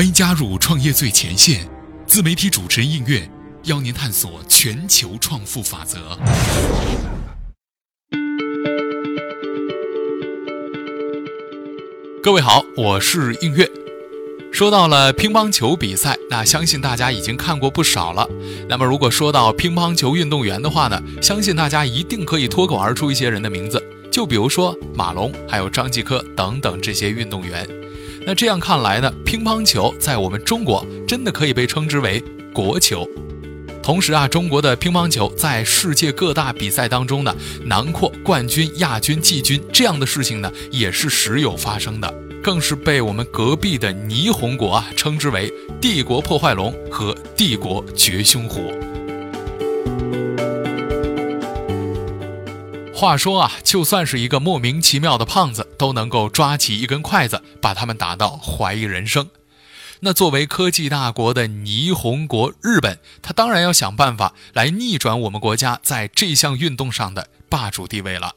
欢迎加入创业最前线，自媒体主持人应月邀您探索全球创富法则。各位好，我是应月。说到了乒乓球比赛，那相信大家已经看过不少了。那么如果说到乒乓球运动员的话呢，相信大家一定可以脱口而出一些人的名字，就比如说马龙，还有张继科等等这些运动员。那这样看来呢，乒乓球在我们中国真的可以被称之为国球。同时啊，中国的乒乓球在世界各大比赛当中呢，囊括冠军、亚军、季军这样的事情呢，也是时有发生的，更是被我们隔壁的霓虹国啊称之为“帝国破坏龙”和“帝国绝凶虎”。话说啊，就算是一个莫名其妙的胖子，都能够抓起一根筷子，把他们打到怀疑人生。那作为科技大国的霓虹国日本，他当然要想办法来逆转我们国家在这项运动上的霸主地位了。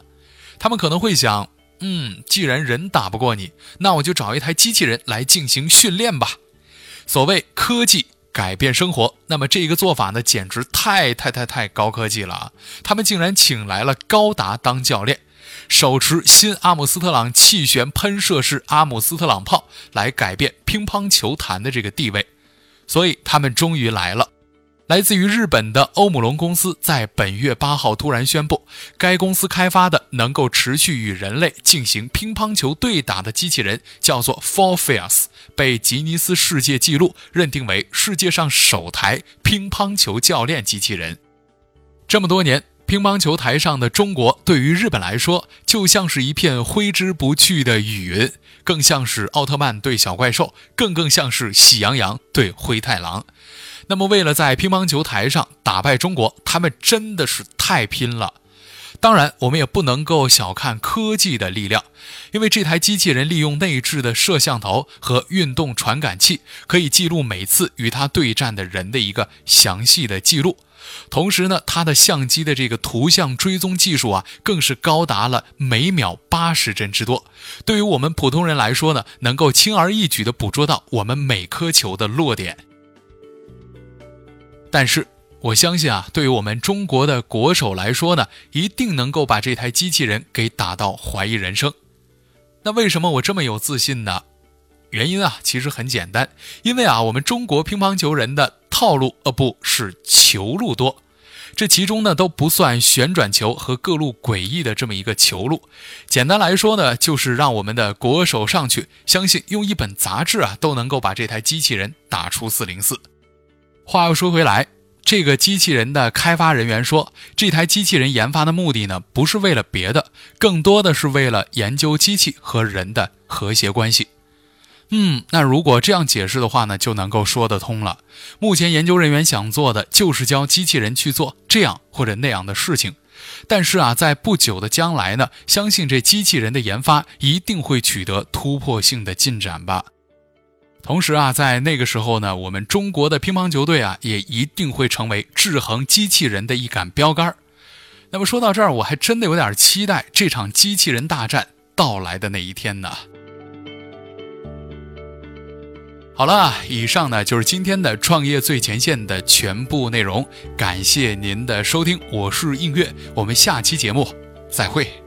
他们可能会想，嗯，既然人打不过你，那我就找一台机器人来进行训练吧。所谓科技。改变生活，那么这个做法呢，简直太太太太高科技了啊！他们竟然请来了高达当教练，手持新阿姆斯特朗气旋喷射式阿姆斯特朗炮来改变乒乓球坛的这个地位，所以他们终于来了。来自于日本的欧姆龙公司在本月八号突然宣布，该公司开发的能够持续与人类进行乒乓球对打的机器人叫做 Four Fairs，被吉尼斯世界纪录认定为世界上首台乒乓球教练机器人。这么多年，乒乓球台上的中国对于日本来说，就像是一片挥之不去的雨云，更像是奥特曼对小怪兽，更更像是喜羊羊对灰太狼。那么，为了在乒乓球台上打败中国，他们真的是太拼了。当然，我们也不能够小看科技的力量，因为这台机器人利用内置的摄像头和运动传感器，可以记录每次与它对战的人的一个详细的记录。同时呢，它的相机的这个图像追踪技术啊，更是高达了每秒八十帧之多。对于我们普通人来说呢，能够轻而易举地捕捉到我们每颗球的落点。但是我相信啊，对于我们中国的国手来说呢，一定能够把这台机器人给打到怀疑人生。那为什么我这么有自信呢？原因啊，其实很简单，因为啊，我们中国乒乓球人的套路呃不是球路多，这其中呢都不算旋转球和各路诡异的这么一个球路。简单来说呢，就是让我们的国手上去，相信用一本杂志啊都能够把这台机器人打出四零四。话又说回来，这个机器人的开发人员说，这台机器人研发的目的呢，不是为了别的，更多的是为了研究机器和人的和谐关系。嗯，那如果这样解释的话呢，就能够说得通了。目前研究人员想做的就是教机器人去做这样或者那样的事情，但是啊，在不久的将来呢，相信这机器人的研发一定会取得突破性的进展吧。同时啊，在那个时候呢，我们中国的乒乓球队啊，也一定会成为制衡机器人的一杆标杆。那么说到这儿，我还真的有点期待这场机器人大战到来的那一天呢。好了，以上呢就是今天的创业最前线的全部内容，感谢您的收听，我是映月，我们下期节目再会。